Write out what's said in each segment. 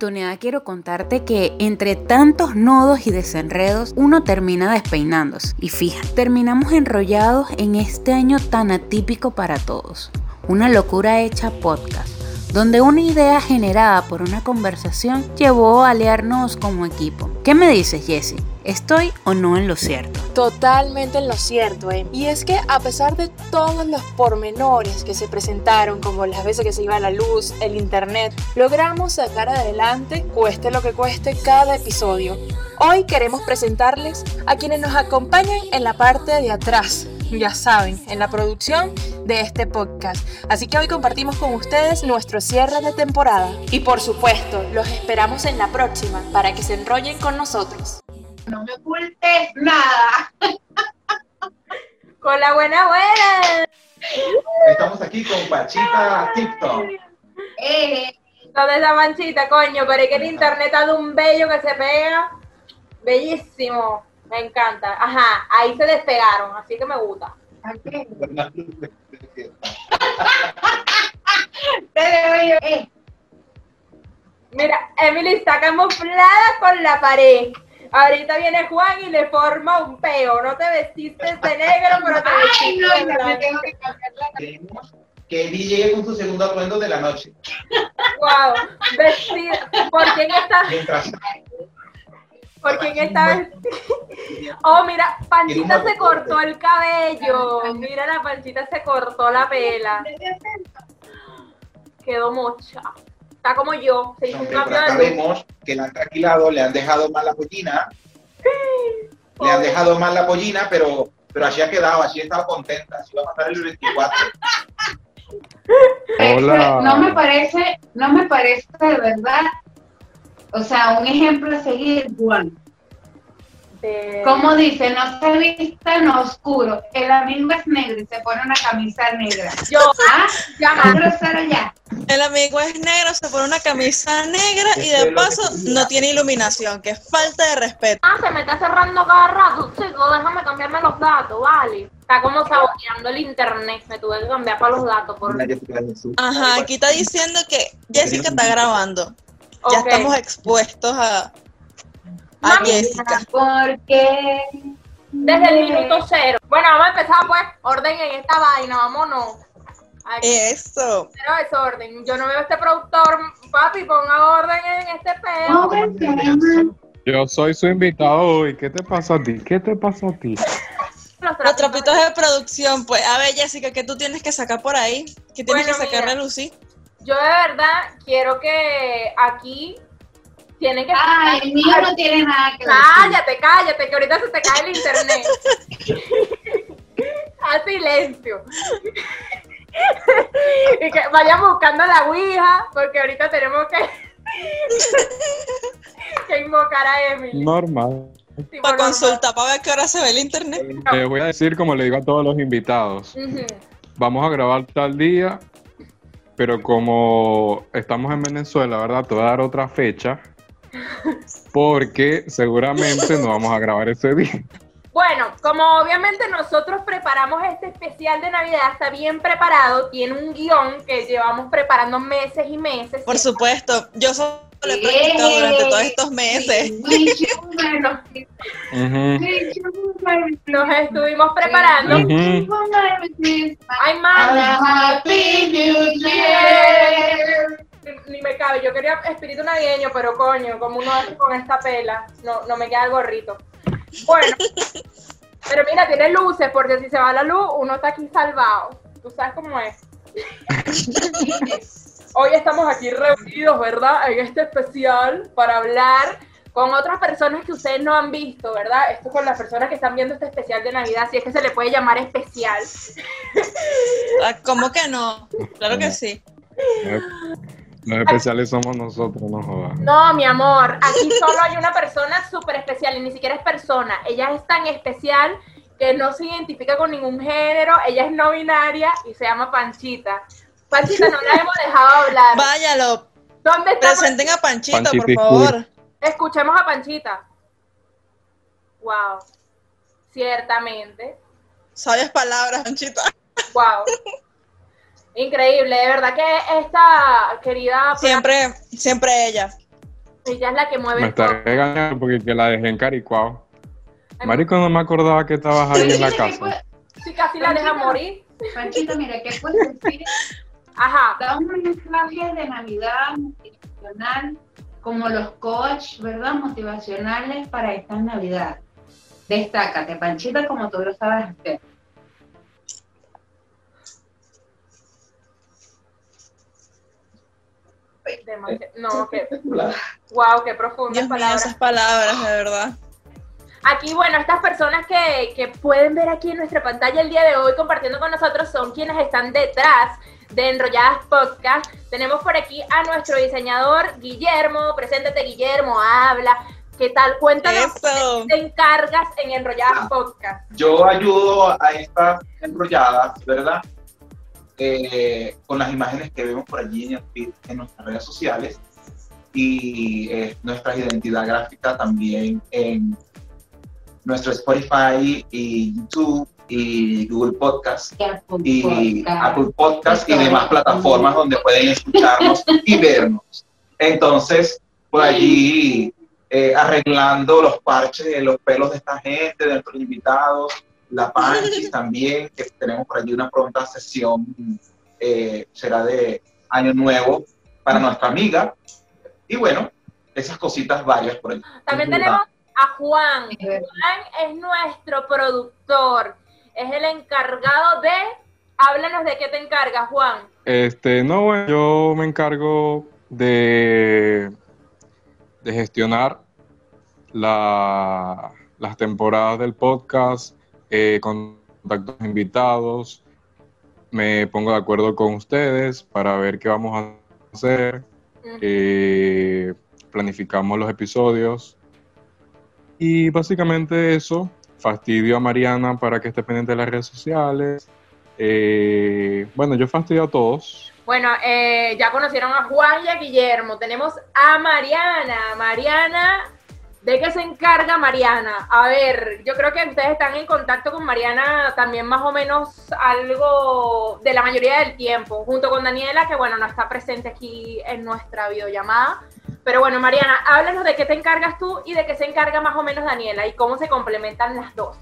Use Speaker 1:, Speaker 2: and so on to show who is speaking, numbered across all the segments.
Speaker 1: oportunidad quiero contarte que entre tantos nodos y desenredos uno termina despeinándose. Y fija, terminamos enrollados en este año tan atípico para todos. Una locura hecha podcast, donde una idea generada por una conversación llevó a aliarnos como equipo. ¿Qué me dices, Jessie? ¿Estoy o no en lo cierto?
Speaker 2: Totalmente en lo cierto, ¿eh? Y es que a pesar de todos los pormenores que se presentaron, como las veces que se iba la luz, el internet, logramos sacar adelante, cueste lo que cueste, cada episodio. Hoy queremos presentarles a quienes nos acompañan en la parte de atrás, ya saben, en la producción de este podcast. Así que hoy compartimos con ustedes nuestro cierre de temporada. Y por supuesto, los esperamos en la próxima para que se enrollen con nosotros
Speaker 3: no me ocultes nada.
Speaker 2: Con la buena buena.
Speaker 4: Estamos aquí con Pachita TikTok.
Speaker 2: Eh. ¿Dónde está Manchita, coño? Pero es que el internet ha dado un bello que se pega. Bellísimo. Me encanta. Ajá, ahí se despegaron, así que me gusta. Mira, Emily está camuflada con la pared. Ahorita viene Juan y le forma un peo. No te vestiste de negro, pero te vestiste
Speaker 4: de blanco. Que Eddie llegue con su segundo atuendo de la noche.
Speaker 2: Wow, vestido. ¿Por quién está? ¿Por quién está vestido? Oh, mira, Panchita se cortó el cabello. Mira, la Panchita se cortó la pela. Quedó mocha. Está como yo, se hizo un cambio
Speaker 4: de que la han tranquilado, le han dejado mal la pollina. le han dejado mal la pollina, pero, pero así ha quedado, así ha estado contenta. Así va a pasar el 24.
Speaker 3: Hola. No me parece, no me parece de verdad, o sea, un ejemplo a seguir, Juan. Como dice, no se vista en oscuro. El amigo es negro y se pone una camisa negra.
Speaker 2: Yo, ah, ya
Speaker 3: más ya.
Speaker 5: El amigo es negro, se pone una camisa negra y de paso no tiene iluminación, que es falta de respeto.
Speaker 2: Ah, se me está cerrando cada rato, chico, déjame cambiarme los datos, vale. Está como saboteando el internet, me tuve que cambiar para los datos. Por...
Speaker 5: Ajá, aquí está diciendo que Jessica está grabando. Ya estamos expuestos a, a Jessica.
Speaker 3: Porque
Speaker 2: desde el minuto cero. Bueno, vamos a empezar pues. Orden en esta vaina, vámonos.
Speaker 5: Eso.
Speaker 2: Pero es orden. Yo no veo a este productor, papi, ponga orden en este pedo.
Speaker 6: Yo soy su invitado hoy. ¿Qué te pasa a ti? ¿Qué te pasa a ti?
Speaker 5: Los trapitos de producción, pues. A ver, Jessica, ¿qué tú tienes que sacar por ahí? ¿Qué tienes que sacar a Lucy?
Speaker 2: Yo de verdad quiero que aquí tienen que...
Speaker 3: Ay, el mío no tiene nada que
Speaker 2: ver. Cállate, cállate, que ahorita se te cae el internet. a silencio. y que vayan buscando la Ouija, porque ahorita tenemos que, que invocar a Emily.
Speaker 6: Normal.
Speaker 5: para consultar, para ver qué hora se ve el internet.
Speaker 6: Le voy a decir, como le digo a todos los invitados, vamos a grabar tal día, pero como estamos en Venezuela, ¿verdad? Te voy a dar otra fecha porque seguramente no vamos a grabar ese día.
Speaker 2: Bueno, como obviamente nosotros preparamos este especial de Navidad, está bien preparado, tiene un guion que llevamos preparando meses y meses.
Speaker 5: Por supuesto, yo solo he practicado durante todos estos meses.
Speaker 2: Nos estuvimos preparando. Ay, Happy New Year ni me cabe. Yo quería espíritu navideño, pero coño, como uno hace con esta pela, no, no me queda el gorrito. Bueno, pero mira, tiene luces, porque si se va la luz, uno está aquí salvado. Tú sabes cómo es. Hoy estamos aquí reunidos, ¿verdad? En este especial para hablar con otras personas que ustedes no han visto, ¿verdad? Esto con las personas que están viendo este especial de Navidad, si es que se le puede llamar especial.
Speaker 5: Ah, ¿Cómo que no? Claro que sí.
Speaker 6: Los especiales somos nosotros, no jodas.
Speaker 2: No, mi amor, aquí solo hay una persona súper especial y ni siquiera es persona. Ella es tan especial que no se identifica con ningún género, ella es no binaria y se llama Panchita. Panchita, no la hemos dejado hablar.
Speaker 5: Váyalo.
Speaker 2: ¿Dónde está?
Speaker 5: Presenten a Panchita, por favor.
Speaker 2: Escuchemos a Panchita. Wow. Ciertamente.
Speaker 5: Sabias palabras, Panchita.
Speaker 2: Wow. Increíble, de verdad que esta querida...
Speaker 5: Siempre, siempre ella.
Speaker 2: Ella es la que mueve
Speaker 6: Me está
Speaker 2: podcast.
Speaker 6: regañando porque que la dejé en Caricuao. Marico, no me acordaba que estabas ahí en la casa.
Speaker 2: Sí, casi la deja morir.
Speaker 3: Panchito, mira, ¿qué puedes decir?
Speaker 2: Ajá.
Speaker 3: Da un mensaje de Navidad motivacional, como los coach, ¿verdad? Motivacionales para esta Navidad. Destácate, Panchita, como tú lo sabes hacer.
Speaker 2: Demasi- No, que, wow, qué profundas
Speaker 5: Dios mío,
Speaker 2: palabras.
Speaker 5: esas palabras, de verdad.
Speaker 2: Aquí, bueno, estas personas que, que pueden ver aquí en nuestra pantalla el día de hoy compartiendo con nosotros son quienes están detrás de Enrolladas Podcast. Tenemos por aquí a nuestro diseñador Guillermo. Preséntate, Guillermo, habla. ¿Qué tal? Cuéntanos
Speaker 5: Eso.
Speaker 2: qué te encargas en Enrolladas Podcast.
Speaker 4: Yo ayudo a estas enrolladas, ¿verdad? Eh, con las imágenes que vemos por allí en, el feed, en nuestras redes sociales y eh, nuestra identidad gráfica también en nuestro Spotify y YouTube y Google Podcast y Apple Podcast y demás plataformas donde pueden escucharnos y vernos. Entonces, por allí eh, arreglando los parches de los pelos de esta gente, de nuestros invitados, la Panchis también, que tenemos por allí una pronta sesión, eh, será de Año Nuevo para nuestra amiga. Y bueno, esas cositas varias por allí.
Speaker 2: También tenemos a Juan. Juan es nuestro productor. Es el encargado de. Háblanos de qué te encargas, Juan.
Speaker 6: Este, no, bueno, yo me encargo de, de gestionar la- las temporadas del podcast, eh, contactos invitados, me pongo de acuerdo con ustedes para ver qué vamos a hacer, eh, planificamos los episodios y básicamente eso, fastidio a Mariana para que esté pendiente de las redes sociales. Eh, bueno, yo fastidio a todos.
Speaker 2: Bueno, eh, ya conocieron a Juan y a Guillermo. Tenemos a Mariana. Mariana, ¿de qué se encarga Mariana? A ver, yo creo que ustedes están en contacto con Mariana también más o menos algo de la mayoría del tiempo, junto con Daniela, que bueno, no está presente aquí en nuestra videollamada. Pero bueno, Mariana, háblanos de qué te encargas tú y de qué se encarga más o menos Daniela y cómo se complementan las dos.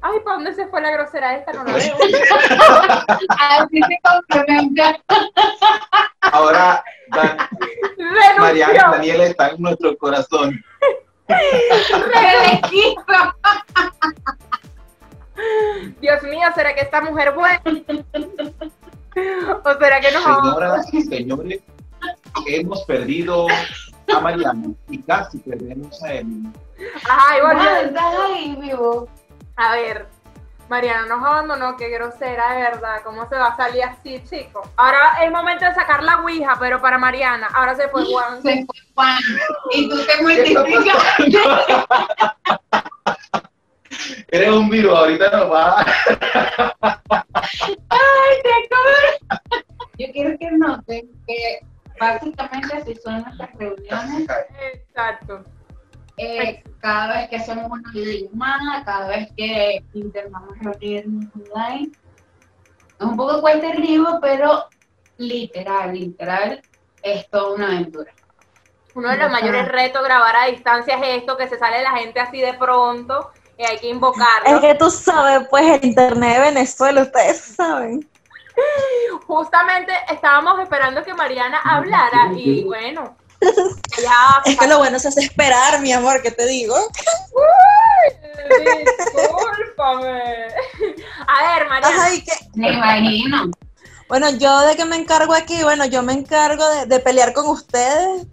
Speaker 2: Ay, ¿para dónde se fue la grosera esta? No la veo.
Speaker 3: Así se complementa.
Speaker 4: Ahora, Dan- Mariana y. Daniela están en nuestro corazón.
Speaker 3: El equipo.
Speaker 2: Dios mío, ¿será que esta mujer buena? ¿O será que nos
Speaker 4: Señoras y señores, hemos perdido a Mariana y casi perdemos a Emily.
Speaker 2: Ay, volvió.
Speaker 3: Estás ahí vivo.
Speaker 2: A ver, Mariana nos abandonó, qué grosera, de verdad. ¿Cómo se va a salir así, chico? Ahora es momento de sacar la ouija, pero para Mariana. Ahora se fue Juan.
Speaker 3: Se fue Juan. Y tú te multiplicas.
Speaker 4: Eres un virus, ahorita nos va a...
Speaker 3: Ay, te. Yo quiero que noten que básicamente así son nuestras reuniones.
Speaker 2: Exacto.
Speaker 3: Eh, cada vez que hacemos una videollamada, cada vez que intentamos reunirnos online. Es un poco cuesta arriba, pero literal, literal, es toda una aventura.
Speaker 2: Uno de los mayores retos grabar a distancia es esto, que se sale la gente así de pronto y hay que
Speaker 5: Es
Speaker 2: invocarlo.
Speaker 5: que tú sabes, pues el internet de Venezuela, ustedes saben.
Speaker 2: Justamente estábamos esperando que Mariana hablara y bueno, ya.
Speaker 5: Es que lo bueno se hace esperar, mi amor, ¿qué te digo?
Speaker 2: Discúlpame. A ver, Mariana.
Speaker 5: Ay, que,
Speaker 3: Me imagino.
Speaker 5: Bueno, yo de qué me encargo aquí, bueno, yo me encargo de, de pelear con ustedes.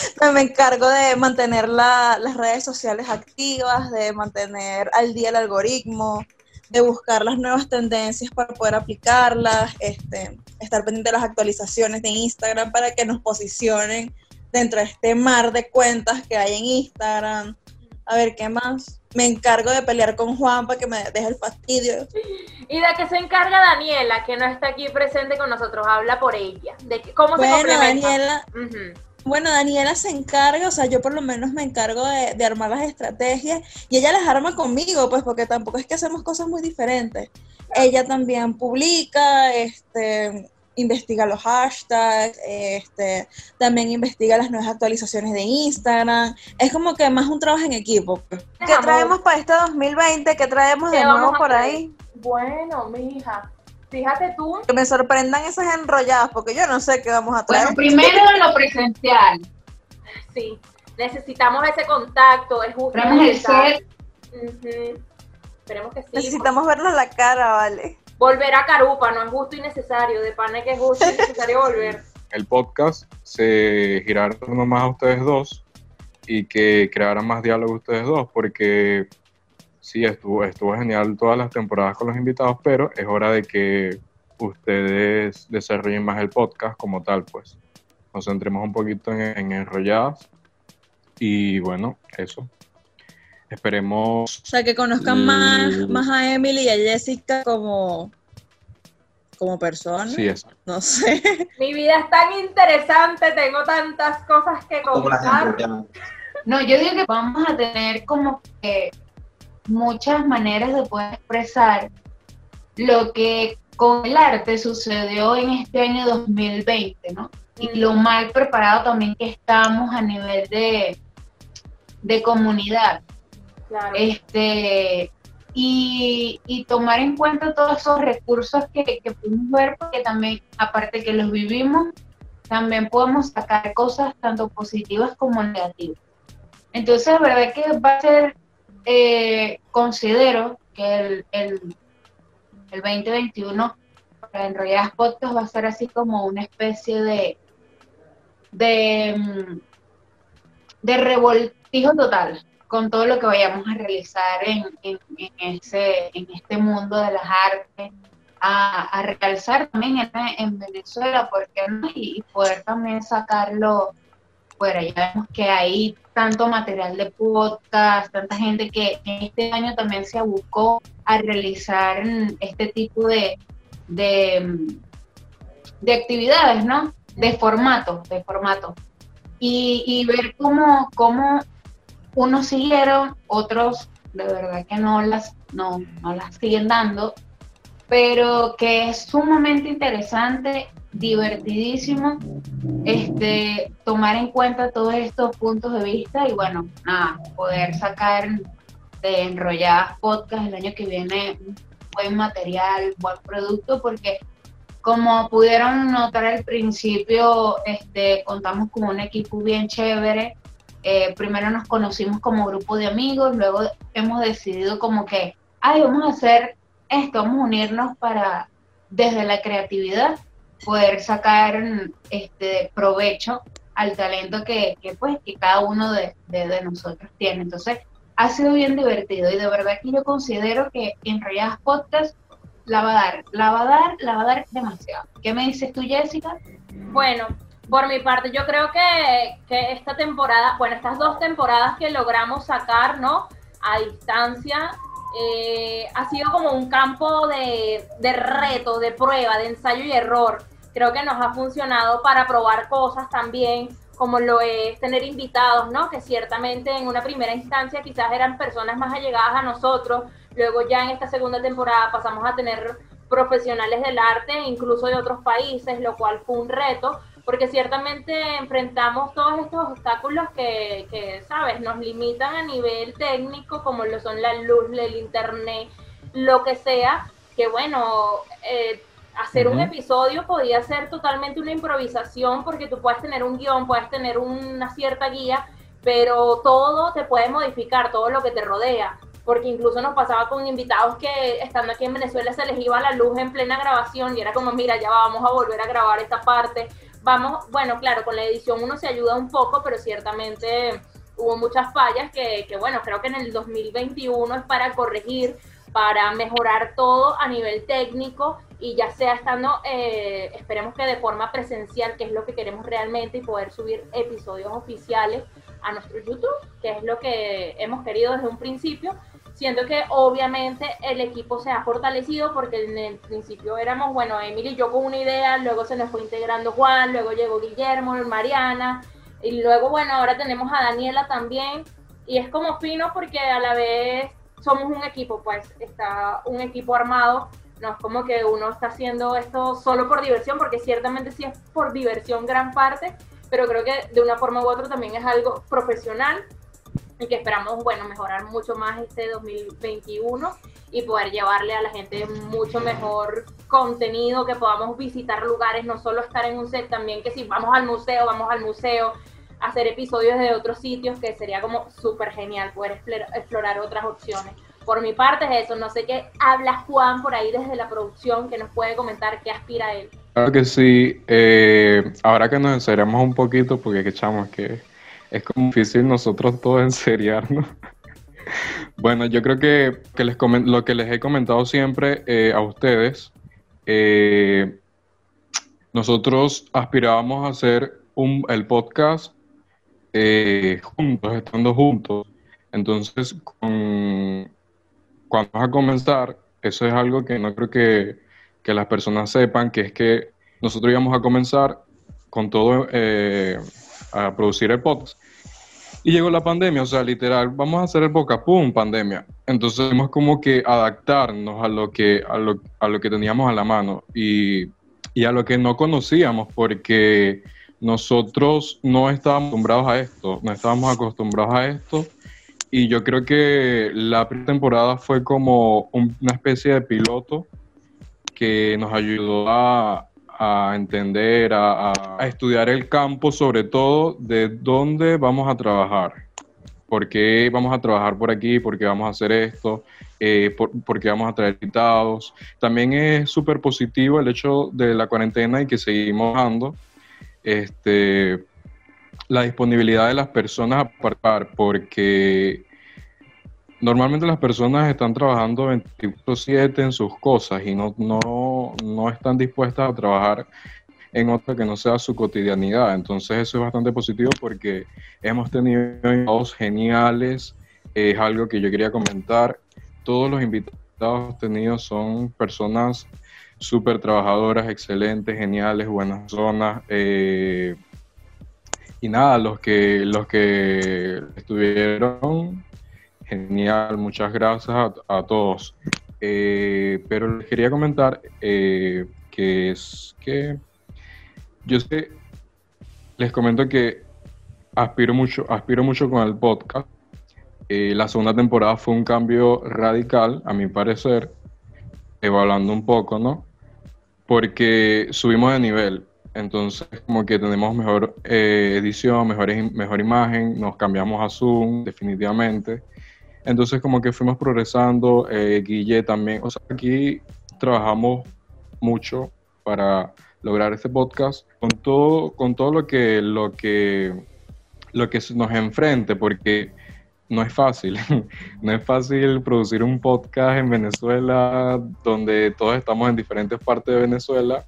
Speaker 5: me encargo de mantener la- las redes sociales activas, de mantener al día el algoritmo, de buscar las nuevas tendencias para poder aplicarlas, este, estar pendiente de las actualizaciones de Instagram para que nos posicionen dentro de este mar de cuentas que hay en Instagram. A ver, ¿qué más? Me encargo de pelear con Juan para que me deje el fastidio.
Speaker 2: ¿Y de qué se encarga Daniela, que no está aquí presente con nosotros? Habla por ella. ¿De qué- ¿Cómo se complementa?
Speaker 5: Daniela. Bueno, Daniela se encarga, o sea, yo por lo menos me encargo de, de armar las estrategias y ella las arma conmigo, pues porque tampoco es que hacemos cosas muy diferentes. Ella también publica, este, investiga los hashtags, este, también investiga las nuevas actualizaciones de Instagram. Es como que más un trabajo en equipo. pues. ¿Qué traemos para este 2020? ¿Qué traemos de
Speaker 2: ¿Qué
Speaker 5: nuevo por ahí?
Speaker 2: Bueno, mija, fíjate tú.
Speaker 5: Que me sorprendan esas enrolladas, porque yo no sé qué vamos a traer.
Speaker 3: Bueno, primero lo presencial.
Speaker 2: Sí, necesitamos ese contacto, es justo.
Speaker 3: El.
Speaker 2: Esperemos que sí.
Speaker 5: Necesitamos vernos la cara, vale.
Speaker 2: Volver a Carupa, no es justo y necesario. De pana que es justo y necesario volver.
Speaker 6: El podcast se girara en torno más a ustedes dos y que crearan más diálogo ustedes dos, porque sí, estuvo, estuvo genial todas las temporadas con los invitados, pero es hora de que ustedes desarrollen más el podcast como tal, pues. Nos centremos un poquito en, en enrolladas y bueno, eso. Esperemos
Speaker 5: O sea, que conozcan más, más a Emily y a Jessica como, como personas.
Speaker 6: Sí, exacto.
Speaker 5: No sé.
Speaker 2: Mi vida es tan interesante, tengo tantas cosas que contar.
Speaker 3: No, yo digo que vamos a tener como que muchas maneras de poder expresar lo que con el arte sucedió en este año 2020, ¿no? Y lo mal preparado también que estamos a nivel de, de comunidad.
Speaker 2: Claro.
Speaker 3: Este, y, y tomar en cuenta todos esos recursos que, que pudimos ver, porque también, aparte que los vivimos, también podemos sacar cosas tanto positivas como negativas. Entonces, la verdad que va a ser, eh, considero que el, el, el 2021 para Enrolladas Podcast va a ser así como una especie de, de, mm, de revoltijo total con todo lo que vayamos a realizar en, en, en ese, en este mundo de las artes, a, a realzar también en, en Venezuela, ¿por qué no? Y poder también sacarlo fuera. Ya vemos que hay tanto material de podcast, tanta gente que este año también se abocó a realizar mm, este tipo de, de, mm, de actividades, ¿no? De formato, de formato. Y, y ver cómo, cómo unos siguieron, otros de verdad que no las, no, no las siguen dando, pero que es sumamente interesante, divertidísimo, este, tomar en cuenta todos estos puntos de vista y bueno, nada, poder sacar de enrolladas podcast el año que viene buen material, buen producto, porque como pudieron notar al principio, este, contamos con un equipo bien chévere. Eh, primero nos conocimos como grupo de amigos, luego hemos decidido como que, ay, vamos a hacer esto, vamos a unirnos para, desde la creatividad, poder sacar este provecho al talento que, que, pues, que cada uno de, de, nosotros tiene. Entonces, ha sido bien divertido y de verdad que yo considero que Enrolladas Podcast la va a dar, la va a dar, la va a dar demasiado. ¿Qué me dices tú, Jessica?
Speaker 2: Bueno, por mi parte, yo creo que, que esta temporada, bueno, estas dos temporadas que logramos sacar, ¿no? A distancia, eh, ha sido como un campo de, de reto, de prueba, de ensayo y error. Creo que nos ha funcionado para probar cosas también, como lo es tener invitados, ¿no? Que ciertamente en una primera instancia quizás eran personas más allegadas a nosotros, luego ya en esta segunda temporada pasamos a tener profesionales del arte, incluso de otros países, lo cual fue un reto, porque ciertamente enfrentamos todos estos obstáculos que, que, ¿sabes?, nos limitan a nivel técnico, como lo son la luz, el internet, lo que sea, que bueno, eh, hacer uh -huh. un episodio podía ser totalmente una improvisación, porque tú puedes tener un guion, puedes tener una cierta guía, pero todo te puede modificar, todo lo que te rodea porque incluso nos pasaba con invitados que estando aquí en Venezuela se les iba la luz en plena grabación y era como, mira, ya vamos a volver a grabar esta parte, vamos, bueno, claro, con la edición uno se ayuda un poco, pero ciertamente hubo muchas fallas que, que bueno, creo que en el 2021 es para corregir, para mejorar todo a nivel técnico y ya sea estando, eh, esperemos que de forma presencial, que es lo que queremos realmente, y poder subir episodios oficiales a nuestro YouTube, que es lo que hemos querido desde un principio. Siento que obviamente el equipo se ha fortalecido porque en el principio éramos, bueno, Emily y yo con una idea, luego se nos fue integrando Juan, luego llegó Guillermo, Mariana, y luego, bueno, ahora tenemos a Daniela también, y es como fino porque a la vez somos un equipo, pues está un equipo armado
Speaker 7: No es como que uno está haciendo esto solo por diversión, porque ciertamente sí es por diversión gran parte, pero creo que de una forma u otra también es algo profesional y que esperamos, bueno, mejorar mucho más este 2021 y poder llevarle a la gente mucho mejor contenido, que podamos visitar lugares, no solo estar en un set, también que si vamos al museo, vamos al museo, hacer episodios de otros sitios, que sería como súper genial poder explorar otras opciones. Por mi parte es eso, no sé qué habla Juan por ahí desde la producción, que nos puede comentar qué aspira él.
Speaker 6: Claro que sí, eh, ahora que nos encerramos un poquito, porque que echamos que es como difícil nosotros todos enseriarnos. bueno, yo creo que, les lo que les he comentado siempre eh, a ustedes, eh, nosotros aspirábamos a hacer un, el podcast eh, juntos, estando juntos. Entonces, cuando vamos a comenzar, eso es algo que no creo que, que, las personas sepan, que es que nosotros íbamos a comenzar con todo a producir el podcast. Y llegó la pandemia, o sea, literal, vamos a hacer el boca pum, pandemia. Entonces tenemos como que adaptarnos a lo que, a lo, a lo que teníamos a la mano y, y, a lo que no conocíamos, porque nosotros no estábamos acostumbrados a esto, no estábamos acostumbrados a esto. Y yo creo que la temporada fue como una especie de piloto que nos ayudó a, a entender, a, estudiar el campo, sobre todo de dónde vamos a trabajar. ¿Por qué vamos a trabajar por aquí? ¿Por qué vamos a hacer esto? Eh, por, qué vamos a traer invitados? También es súper positivo el hecho de la cuarentena y que seguimos dando este, la disponibilidad de las personas a participar, porque normalmente las personas están trabajando 24/7 en sus cosas y no, no, no están dispuestas a trabajar en otra que no sea su cotidianidad. Entonces eso es bastante positivo porque hemos tenido invitados geniales, es algo que yo quería comentar. Todos los invitados tenidos son personas súper trabajadoras, excelentes, geniales, buenas zonas. Eh, y nada, los que, los que estuvieron Genial, muchas gracias a, todos. Eh, pero les quería comentar eh, que es que yo sé, les comento que aspiro mucho, aspiro mucho con el podcast. Eh, la segunda temporada fue un cambio radical, a mi parecer, evaluando un poco, ¿no? Porque subimos de nivel. Entonces, como que tenemos mejor edición, mejor, mejor imagen, nos cambiamos a Zoom, definitivamente. Entonces como que fuimos progresando, eh, Guille también, o sea, aquí trabajamos mucho para lograr este podcast con todo, con todo lo que, lo que, lo que nos enfrente, porque no es fácil, no es fácil producir un podcast en Venezuela donde todos estamos en diferentes partes de Venezuela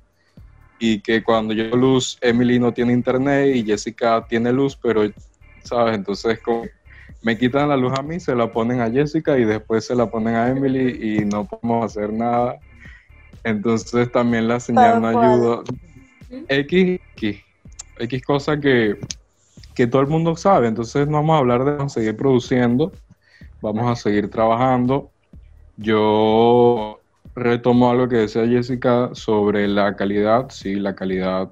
Speaker 6: y que cuando yo luz, Emily no tiene internet y Jessica tiene luz, pero, ¿sabes? Entonces como me quitan la luz a mí, se la ponen a Jessica y después se la ponen a Emily y no podemos hacer nada. Entonces también la señal no ayuda. X, X, X cosa que, que todo el mundo sabe. Entonces no vamos a hablar de seguir produciendo, vamos a seguir trabajando. Yo retomo algo que decía Jessica sobre la calidad. Sí, la calidad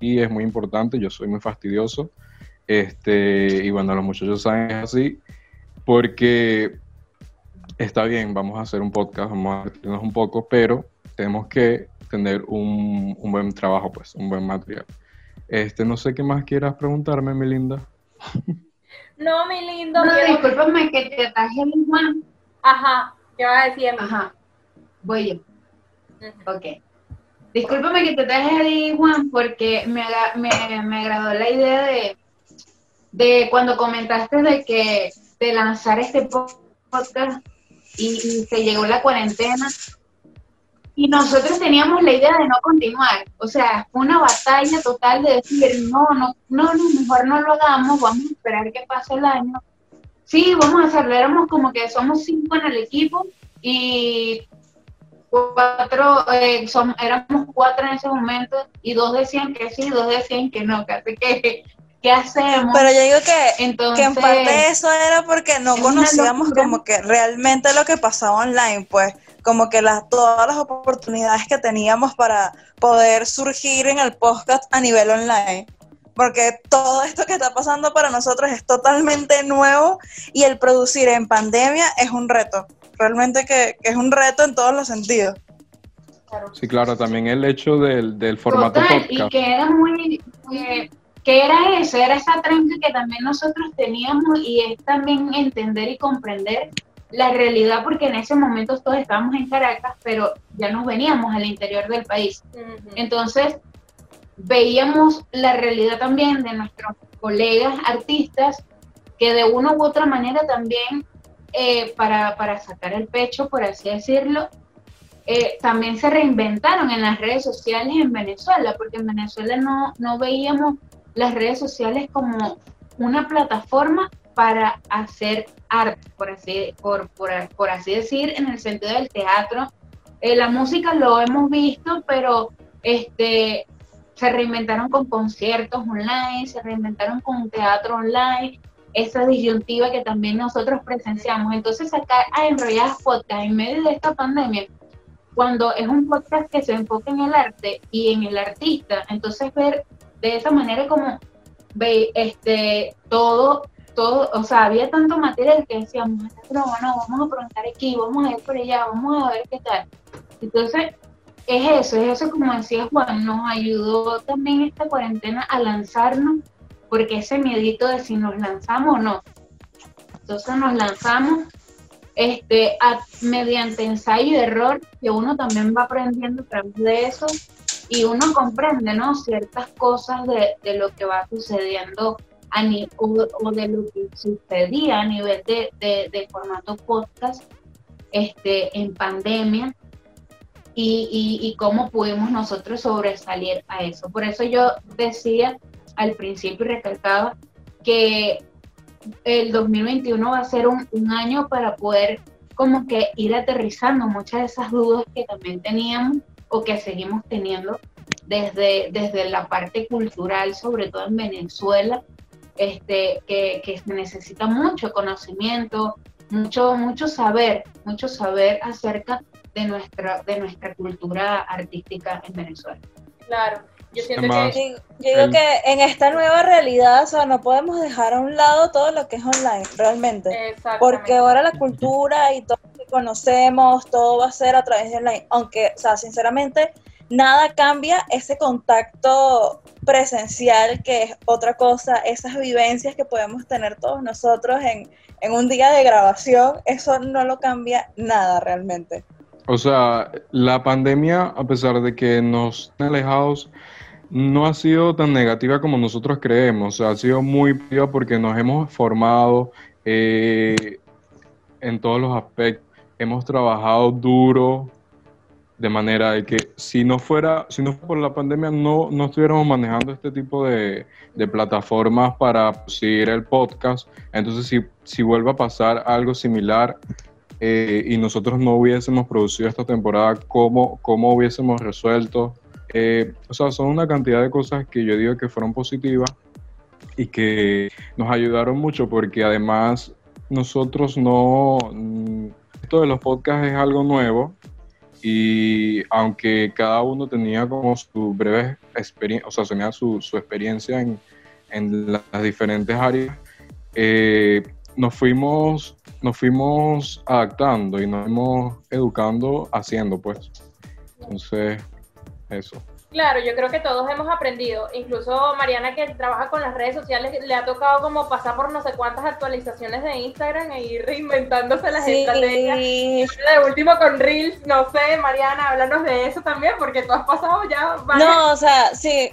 Speaker 6: y es muy importante. Yo soy muy fastidioso. Este, y bueno, los muchachos saben así, porque está bien, vamos a hacer un podcast, vamos a divertirnos un poco, pero tenemos que tener un, buen trabajo, pues, un buen material. Este, no sé qué más quieras preguntarme, mi linda.
Speaker 7: No, mi lindo.
Speaker 3: No, discúlpame que te traje el Juan.
Speaker 7: Ajá, ¿qué vas a decir?
Speaker 3: Ajá, voy yo. Ok. Discúlpame que te traje el Juan porque me, me, me agradó la idea de de cuando comentaste de que de lanzar este podcast y, se llegó la cuarentena. Y nosotros teníamos la idea de no continuar, o sea, fue una batalla total de decir, no, no, no, mejor no lo hagamos, vamos a esperar que pase el año. Sí, vamos a hacerlo, éramos como que somos cinco en el equipo y cuatro, eh, éramos cuatro en ese momento y dos decían que sí, dos decían que no, casi que ¿qué hacemos?
Speaker 5: Pero yo digo que,
Speaker 3: Entonces,
Speaker 5: que en parte eso era porque no conocíamos como que realmente lo que pasaba online, pues como que las, todas las oportunidades que teníamos para poder surgir en el podcast a nivel online. Porque todo esto que está pasando para nosotros es totalmente nuevo y el producir en pandemia es un reto. Realmente que, que es un reto en todos los sentidos.
Speaker 7: Claro.
Speaker 6: Sí, claro, también el hecho del, del formato
Speaker 3: Total, y
Speaker 6: podcast.
Speaker 3: que era muy, que, que era eso, era esa tranca que también nosotros teníamos y es también entender y comprender la realidad porque en ese momento todos estábamos en Caracas, pero ya nos veníamos al interior del país. Entonces, veíamos la realidad también de nuestros colegas artistas que de una u otra manera también, eh, para, para sacar el pecho, por así decirlo, eh, también se reinventaron en las redes sociales en Venezuela, porque en Venezuela no, no veíamos las redes sociales como una plataforma para hacer arte, por así, por, por, por así decir, en el sentido del teatro. Eh, la música lo hemos visto, pero este, se reinventaron con conciertos online, se reinventaron con teatro online, esa disyuntiva que también nosotros presenciamos. Entonces, sacar a Enrolladas Podcast en medio de esta pandemia, cuando es un podcast que se enfoca en el arte y en el artista, entonces ver de esa manera como ve este todo todo, o sea, había tanto material que decíamos, no, no, vamos a preguntar aquí, vamos a ir por allá, vamos a ver qué tal. Entonces, es eso, es eso como decía Juan, nos ayudó también esta cuarentena a lanzarnos, porque ese miedito de si nos lanzamos o no. Entonces nos lanzamos este, mediante ensayo y error, que uno también va aprendiendo a través de eso, y uno comprende, ¿no? Ciertas cosas de, de lo que va sucediendo a ni- o, o de lo que sucedía a nivel de, de, de formato podcast este, en pandemia y, y, y cómo pudimos nosotros sobresalir a eso. Por eso yo decía al principio y recalcaba que el 2021 va a ser un, un año para poder como que ir aterrizando muchas de esas dudas que también teníamos o que seguimos teniendo desde, desde la parte cultural, sobre todo en Venezuela, este, que, que se necesita mucho conocimiento, mucho, mucho saber, mucho saber acerca de nuestra, de nuestra cultura artística en Venezuela.
Speaker 7: Claro. Yo siento
Speaker 6: Además,
Speaker 7: que
Speaker 5: Digo- Yo digo
Speaker 6: El-
Speaker 5: que en esta nueva realidad, o sea, no podemos dejar a un lado todo lo que es online, realmente. Porque ahora la cultura y todo conocemos, todo va a ser a través de online. Aunque, o sea, sinceramente, nada cambia ese contacto presencial, que es otra cosa, esas vivencias que podemos tener todos nosotros en, en un día de grabación, eso no lo cambia nada realmente.
Speaker 6: O sea, la pandemia, a pesar de que nos alejados, no ha sido tan negativa como nosotros creemos. O sea, ha sido muy positiva porque nos hemos formado eh, en todos los aspectos. Hemos trabajado duro de manera de que si no fuera, si no fuera por la pandemia, no, no estuviéramos manejando este tipo de, de plataformas para seguir el podcast. Entonces, si, si vuelve a pasar algo similar, eh, y nosotros no hubiésemos producido esta temporada, ¿cómo, cómo hubiésemos resuelto? Eh, o sea, son una cantidad de cosas que yo digo que fueron positivas y que nos ayudaron mucho porque además nosotros no... Esto de los podcasts es algo nuevo y aunque cada uno tenía como su breve experiencia, o sea, tenía su, su experiencia en, en las diferentes áreas, eh, nos fuimos nos fuimos adaptando y nos fuimos educando haciendo, pues. Entonces, eso.
Speaker 7: Claro, yo creo que todos hemos aprendido. Incluso Mariana, que trabaja con las redes sociales, le ha tocado como pasar por no sé cuántas actualizaciones de Instagram e ir reinventándose las estrategias.
Speaker 5: Sí,
Speaker 7: De último con Reels, no sé, Mariana, háblanos de eso también, porque tú has pasado ya varias-
Speaker 5: No, o sea, si,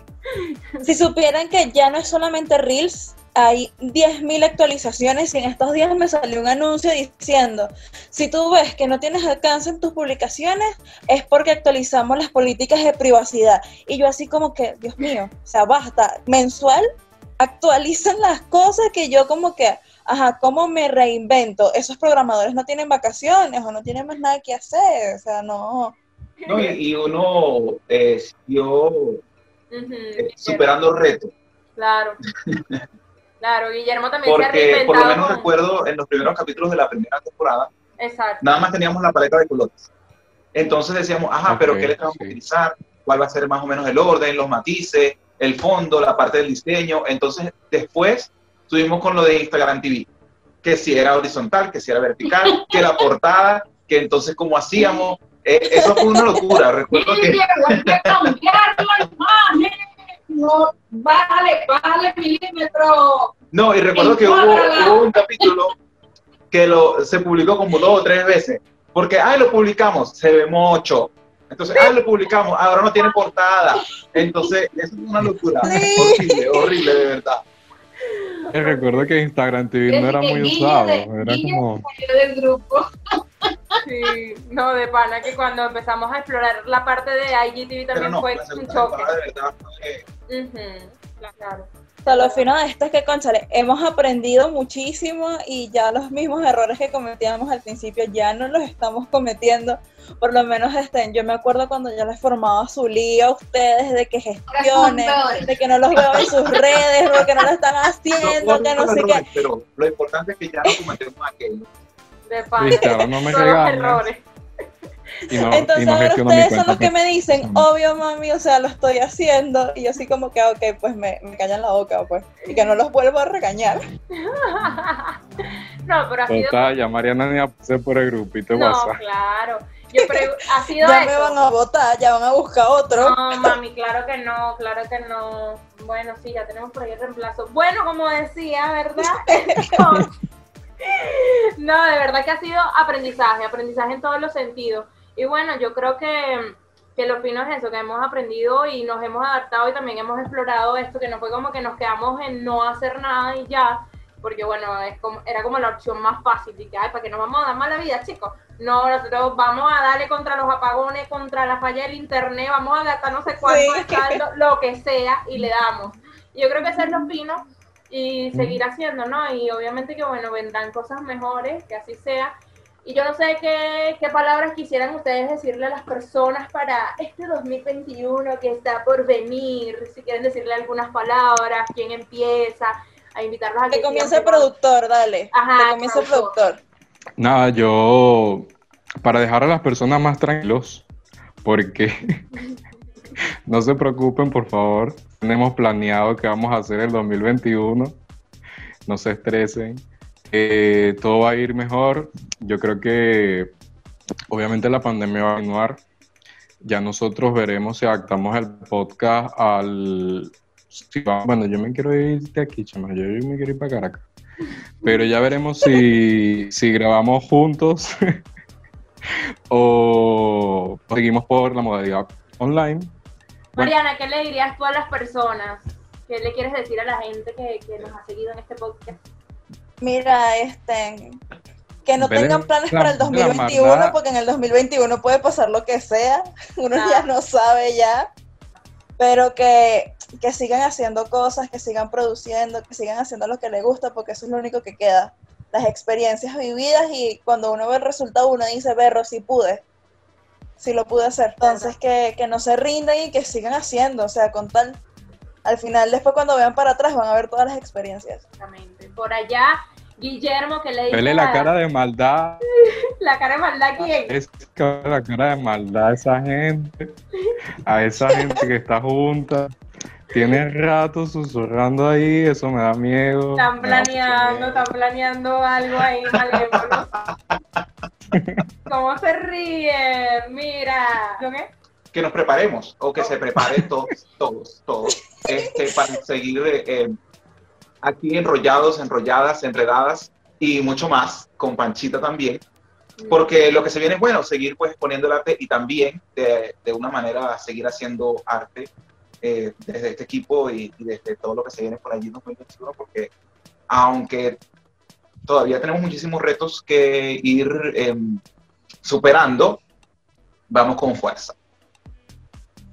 Speaker 5: si supieran que ya no es solamente Reels, hay 10.000 actualizaciones y en estos días me salió un anuncio diciendo, si tú ves que no tienes alcance en tus publicaciones, es porque actualizamos las políticas de privacidad. Y yo así como que, Dios mío, o sea, basta, mensual actualizan las cosas que yo como que, ajá, ¿cómo me reinvento? Esos programadores no tienen vacaciones o no tienen más nada que hacer, o sea, no.
Speaker 4: No, y, y uno eh, siguió
Speaker 7: Ujú,
Speaker 4: eh, superando retos.
Speaker 2: Claro. Claro, Guillermo también se ha
Speaker 4: Porque por lo menos
Speaker 2: con-
Speaker 4: recuerdo en los primeros capítulos de la primera temporada,
Speaker 2: Exacto.
Speaker 4: nada más teníamos la paleta de colores. Entonces decíamos, ajá, pero
Speaker 6: Ok,
Speaker 4: ¿qué letras vamos a
Speaker 6: sí.
Speaker 4: utilizar? ¿Cuál va a ser más o menos el orden, los matices, el fondo, la parte del diseño? Entonces después estuvimos con lo de Instagram TV, que si era horizontal, que si era vertical, que la portada, que entonces cómo hacíamos. Eh, eso fue una locura. Recuerdo que
Speaker 3: No, bájale, bájale milímetro.
Speaker 4: No, y recuerdo que hubo, hubo un capítulo que lo, se publicó como dos o tres veces. Porque, ah, lo publicamos, se ve mucho. Entonces, ah, lo publicamos, ahora no tiene portada. Entonces, eso es una locura. Horrible, horrible, de verdad.
Speaker 6: Recuerdo que Instagram TV no era muy usado, era como...
Speaker 3: salió del grupo.
Speaker 2: Sí, no, de pana, que cuando empezamos a explorar la parte de IGTV también
Speaker 4: no,
Speaker 2: fue un choque.
Speaker 4: de
Speaker 2: Claro.
Speaker 5: O sea, lo fino de esto es que, conchale, hemos aprendido muchísimo y ya los mismos errores que cometíamos al principio ya no los estamos cometiendo. Por lo menos este, yo me acuerdo cuando yo les formaba su lío a ustedes de que gestionen, de que no los veo en sus redes, o que no lo están haciendo,
Speaker 4: No,
Speaker 5: que
Speaker 4: no
Speaker 5: no sé
Speaker 4: errores,
Speaker 5: qué.
Speaker 4: Pero lo importante es que ya no cometemos aquello.
Speaker 2: De.
Speaker 6: Viste, ahora no me
Speaker 2: Son los
Speaker 6: regañas
Speaker 2: errores.
Speaker 6: y no,
Speaker 5: Entonces
Speaker 6: y no
Speaker 5: ahora ustedes son los que me dicen, obvio mami, o sea, lo estoy haciendo. Y yo así como que, ok, pues me, me callan la boca, pues. Y que no los vuelvo a regañar.
Speaker 2: no, pero ha sido.
Speaker 6: Total, ya Mariana ni pasé por el grupito
Speaker 2: No,
Speaker 6: WhatsApp.
Speaker 2: claro. Yo ha sido
Speaker 5: Ya me van a votar, ya van a buscar otro.
Speaker 2: No, mami, claro que no, claro que no. Bueno, sí, ya tenemos por ahí el reemplazo. Bueno, como decía, ¿verdad? No, de verdad que ha sido aprendizaje, aprendizaje en todos los sentidos. Y bueno, yo creo que, que lo fino es eso, que hemos aprendido y nos hemos adaptado y también hemos explorado esto, que no fue como que nos quedamos en no hacer nada y ya, porque bueno, es como, era como la opción más fácil, y que, ay, ¿para que nos vamos a dar mala vida, chicos? No, nosotros vamos a darle contra los apagones, contra la falla del internet, vamos a gastar no sé cuánto
Speaker 5: Sí.
Speaker 2: de lo que sea, y le damos. Yo creo que eso es lo fino y seguir haciendo, ¿no? Y obviamente que, bueno, vendrán cosas mejores, que así sea. Y yo no sé qué, qué palabras quisieran ustedes decirle a las personas para este 2021 que está por venir. Si quieren decirle algunas palabras, quién empieza, a invitarlos a que
Speaker 5: Que comience el productor, dale.
Speaker 2: Ajá,
Speaker 5: que comience el
Speaker 2: productor.
Speaker 5: productor.
Speaker 6: Nada, yo para dejar a las personas más tranquilos, porque no se preocupen, por favor. Tenemos planeado que vamos a hacer el 2021. No se estresen. Eh, todo va a ir mejor. Yo creo que obviamente la pandemia va a continuar. Ya nosotros veremos si adaptamos el podcast al... si va- bueno, yo me quiero ir de aquí, chama. Yo, yo me quiero ir para Caracas. Pero ya veremos si, si grabamos juntos o seguimos por la modalidad online.
Speaker 2: Mariana, ¿qué le dirías tú a las personas? ¿Qué le quieres decir a la gente que, que nos ha seguido en este podcast?
Speaker 5: Mira, este, que no tengan planes
Speaker 6: la-
Speaker 5: para el
Speaker 6: la
Speaker 5: 2021,
Speaker 6: maldad.
Speaker 5: porque en el 2021 puede pasar lo que sea, uno
Speaker 2: Ah.
Speaker 5: ya no sabe ya, pero que, que sigan haciendo cosas, que sigan produciendo, que sigan haciendo lo que les gusta, porque eso es lo único que queda. Las experiencias vividas y cuando uno ve el resultado uno dice, berro, sí pude, sí lo pude hacer. Entonces que, que no se rindan y que sigan haciendo, o sea, con tal, al final después cuando vean para atrás van a ver todas las experiencias.
Speaker 2: Exactamente. Por allá, Guillermo, que le dice
Speaker 6: Vele la cara de maldad,
Speaker 2: la cara de maldad quién?
Speaker 6: es la cara de maldad a esa gente, a esa gente que está junta. Tiene rato susurrando ahí, eso me da miedo.
Speaker 2: Están planeando, están planeando algo ahí malévolo. ¿Cómo se ríe? Mira. ¿Lo qué?
Speaker 4: que nos preparemos o que se preparen todos, todos, todos, este, para seguir eh, aquí enrollados, enrolladas, enredadas y mucho más, con Panchita también, porque lo que se viene es bueno, seguir pues poniendo el arte y también de, de una manera seguir haciendo arte eh, desde este equipo y, y desde todo lo que se viene por allí en 2021, porque aunque todavía tenemos muchísimos retos que ir em, superando, vamos con fuerza.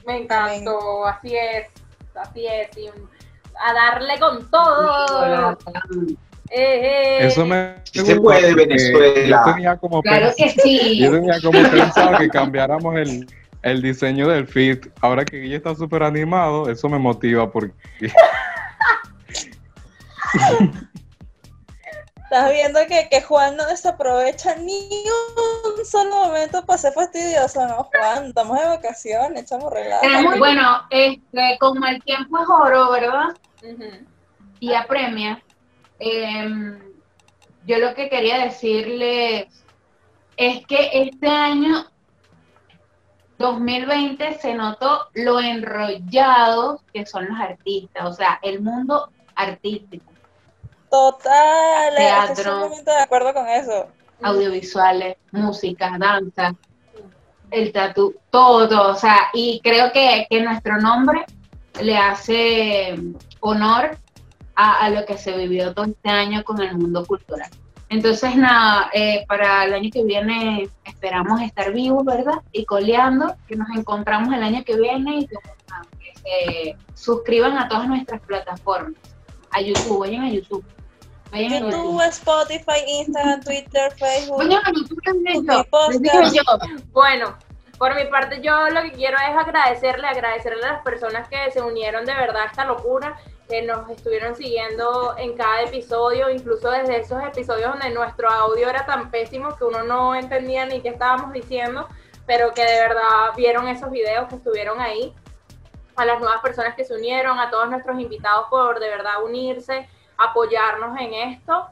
Speaker 2: Me encantó, así es, así es. y a darle con todo. Eh, eh.
Speaker 6: Eso me
Speaker 4: Sí se puede, Venezuela.
Speaker 6: Yo tenía como,
Speaker 3: Claro que sí.
Speaker 6: yo tenía como pensado que cambiáramos el, el diseño del feed. Ahora que Guille está súper animado, eso me motiva porque
Speaker 5: Estás viendo que, que Juan no desaprovecha ni un solo momento para ser fastidioso, ¿no, Juan? Estamos de vacaciones, echamos relajo.
Speaker 3: Bueno, este, como el tiempo es oro, ¿verdad? Y apremia. Em, yo lo que quería decirles es que este año 2020 se notó lo enrollados que son los artistas, o sea, el mundo artístico.
Speaker 5: Total,
Speaker 3: Teatro.
Speaker 5: estoy de acuerdo con eso.
Speaker 3: Audiovisuales, música, danza, el tatu, todo, todo, o sea, y creo que, que nuestro nombre le hace honor a, a lo que se vivió todo este año con el mundo cultural. Entonces, nada, eh, para el año que viene esperamos estar vivos, ¿verdad? Y coleando, que nos encontramos el año que viene y que, nada, que se suscriban a todas nuestras plataformas. A YouTube, vayan a YouTube. Vayan a
Speaker 5: YouTube,
Speaker 3: YouTube.
Speaker 5: Spotify, Instagram, Twitter, Facebook.
Speaker 3: Vayan a YouTube, dije yo.
Speaker 2: Bueno, por mi parte yo lo que quiero es agradecerle, agradecerle a las personas que se unieron de verdad a esta locura, que nos estuvieron siguiendo en cada episodio, incluso desde esos episodios donde nuestro audio era tan pésimo que uno no entendía ni qué estábamos diciendo, pero que de verdad vieron esos videos que estuvieron ahí, a las nuevas personas que se unieron, a todos nuestros invitados por de verdad unirse, apoyarnos en esto.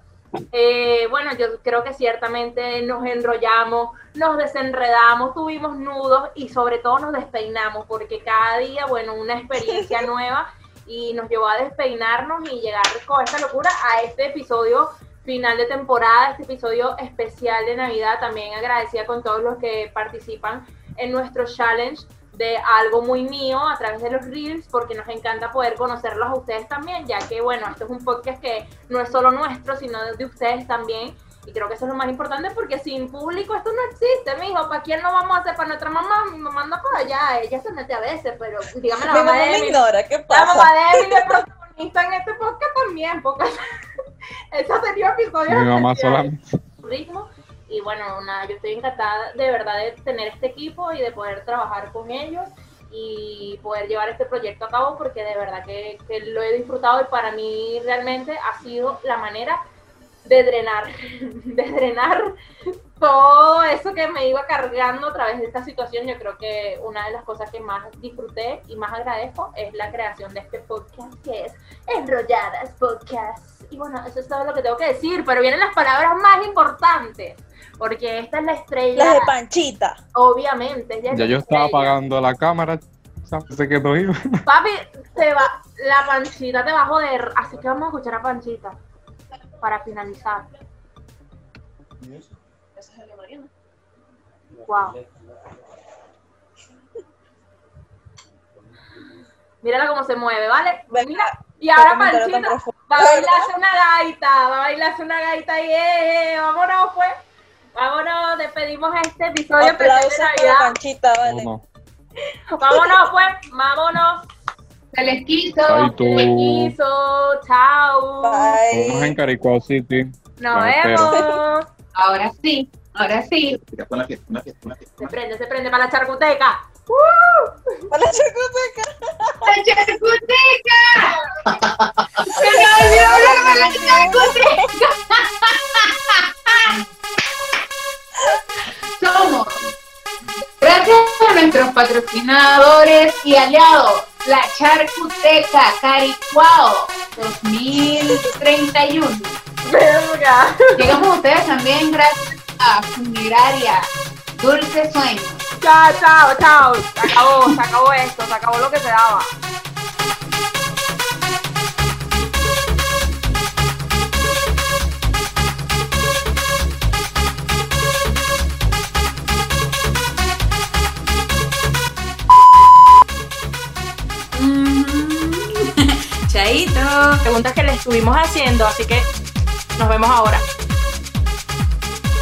Speaker 2: Eh, bueno, yo creo que ciertamente nos enrollamos, nos desenredamos, tuvimos nudos y sobre todo nos despeinamos, porque cada día, bueno, una experiencia nueva y nos llevó a despeinarnos y llegar con esta locura a este episodio final de temporada, este episodio especial de Navidad. También agradecida con todos los que participan en nuestro challenge de algo muy mío a través de los reels, porque nos encanta poder conocerlos a ustedes también, ya que, bueno, esto es un podcast que no es solo nuestro, sino de ustedes también. Y creo que eso es lo más importante porque sin público esto no existe, mijo. ¿Para quién lo vamos a hacer? Para nuestra mamá. Mi mamá anda por allá, ella se mete a veces, pero dígame la
Speaker 5: Mi
Speaker 2: mamá
Speaker 5: mamá
Speaker 2: de
Speaker 5: ignora, ¿qué
Speaker 2: La
Speaker 5: pasa?
Speaker 2: mamá de Emily es protagonista en este podcast también, porque eso sería episodio
Speaker 6: Mi mamá solamente.
Speaker 2: ritmo. Y bueno, nada, yo estoy encantada de verdad de tener este equipo y de poder trabajar con ellos y poder llevar este proyecto a cabo porque de verdad que, que lo he disfrutado y para mí realmente ha sido la manera de drenar, de drenar todo eso que me iba cargando a través de esta situación. Yo creo que una de las cosas que más disfruté y más agradezco es la creación de este podcast que es Enrolladas Podcast. Y bueno, eso es todo lo que tengo que decir, pero vienen las palabras más importantes, porque esta es la estrella,
Speaker 5: Las de Panchita.
Speaker 2: obviamente. ella es
Speaker 6: Ya
Speaker 2: la
Speaker 6: yo estaba apagando la cámara. Se quedó iba.
Speaker 2: Papi, te va, la panchita te va a joder, así que vamos a escuchar a Panchita para finalizar. Wow. Mírala cómo se mueve, ¿vale? Mira, y ahora Panchita va a bailarse una gaita, va a bailarse una gaita y eh, vámonos pues. Vámonos, despedimos este episodio de Navidad.
Speaker 5: Panchita, vale.
Speaker 6: No,
Speaker 2: Vámonos pues, vámonos.
Speaker 3: Se les quiso.
Speaker 6: Tú.
Speaker 2: Te quiso, chao.
Speaker 5: Bye.
Speaker 6: Vamos en Caricó City.
Speaker 2: Nos vemos.
Speaker 3: Ahora sí, ahora sí.
Speaker 4: Una fiesta, una fiesta, una fiesta,
Speaker 2: Se prende, se prende para la charcuteca.
Speaker 5: Para la chacoteca.
Speaker 3: ¡La charcuteca! ¡Se me olvidó hablar la charcuteca! Somos, gracias a nuestros patrocinadores y aliados, la Charcuteca Caricuao 2031.
Speaker 2: Verga.
Speaker 3: Llegamos a ustedes también gracias a Funeraria Dulce Sueño.
Speaker 2: Chao, chao, chao. Se acabó, se acabó esto, se acabó lo que se daba.
Speaker 1: Chaito.
Speaker 2: Preguntas que le estuvimos haciendo, así que nos vemos ahora.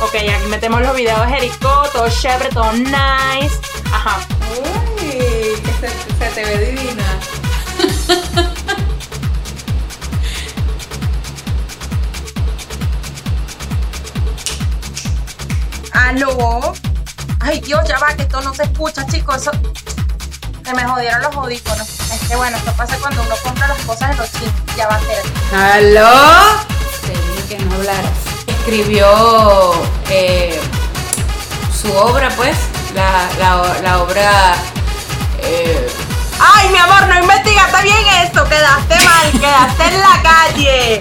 Speaker 2: Ok, aquí metemos los videos de Jericó, todo chévere, todo nice. Ajá.
Speaker 1: Uy, se, se te ve divina.
Speaker 7: Aló. Ay, Dios, ya va, que esto no se escucha, chicos. Eso... Se me jodieron los audífonos. Es que bueno, esto pasa cuando uno compra las cosas en los chinos. Ya va a ser.
Speaker 1: ¡Aló! Te dije que no hablaras. Escribió eh, su obra, pues, la, la, la obra... Eh,
Speaker 2: Ay, mi amor, no investigaste bien esto. Quedaste mal, quedaste en la calle.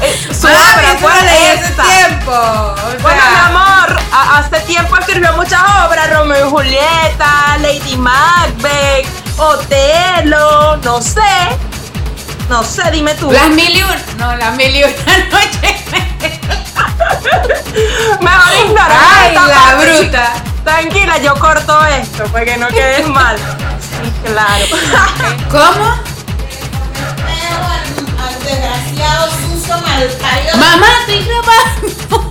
Speaker 2: Eh, su obra, ¿cuál es
Speaker 1: hace
Speaker 2: esta?
Speaker 1: tiempo. o
Speaker 2: Bueno,
Speaker 1: sea,
Speaker 2: mi amor, hace tiempo escribió muchas obras, Romeo y Julieta, Lady Macbeth, Otelo, no sé. No sé, dime tú.
Speaker 1: Las mil y una. No, las mil y una noches.
Speaker 2: Mejor ignorar
Speaker 1: Ay, la
Speaker 2: parte,
Speaker 1: bruta.
Speaker 2: chica. Tranquila, yo corto esto para que no quedes mal. Sí, claro.
Speaker 1: ¿Cómo?
Speaker 8: Al desgraciado sucio malparido.
Speaker 1: Mamá, estoy grabando.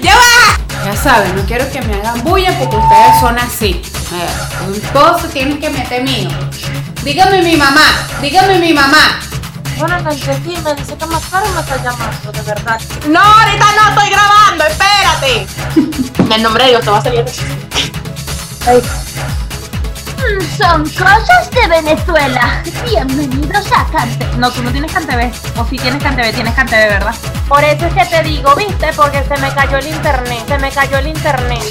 Speaker 1: ya va. Ya saben, no quiero que me hagan bulla porque ustedes son así. Un pozo tienes que meter mío. Dígame mi mamá, dígame mi mamá.
Speaker 7: Bueno, no entendí. Me dice que más tarde me está llamando, de verdad.
Speaker 2: No, ahorita no estoy grabando, espérate.
Speaker 7: En el nombre de Dios te va a salir.
Speaker 9: Son cosas de Venezuela. Bienvenidos a Cante.
Speaker 7: No, tú no tienes CanTV. O si tienes CanTV, tienes CanTV, ¿verdad? Por eso es que te digo, ¿viste? Porque se me cayó el internet. Se me cayó el internet.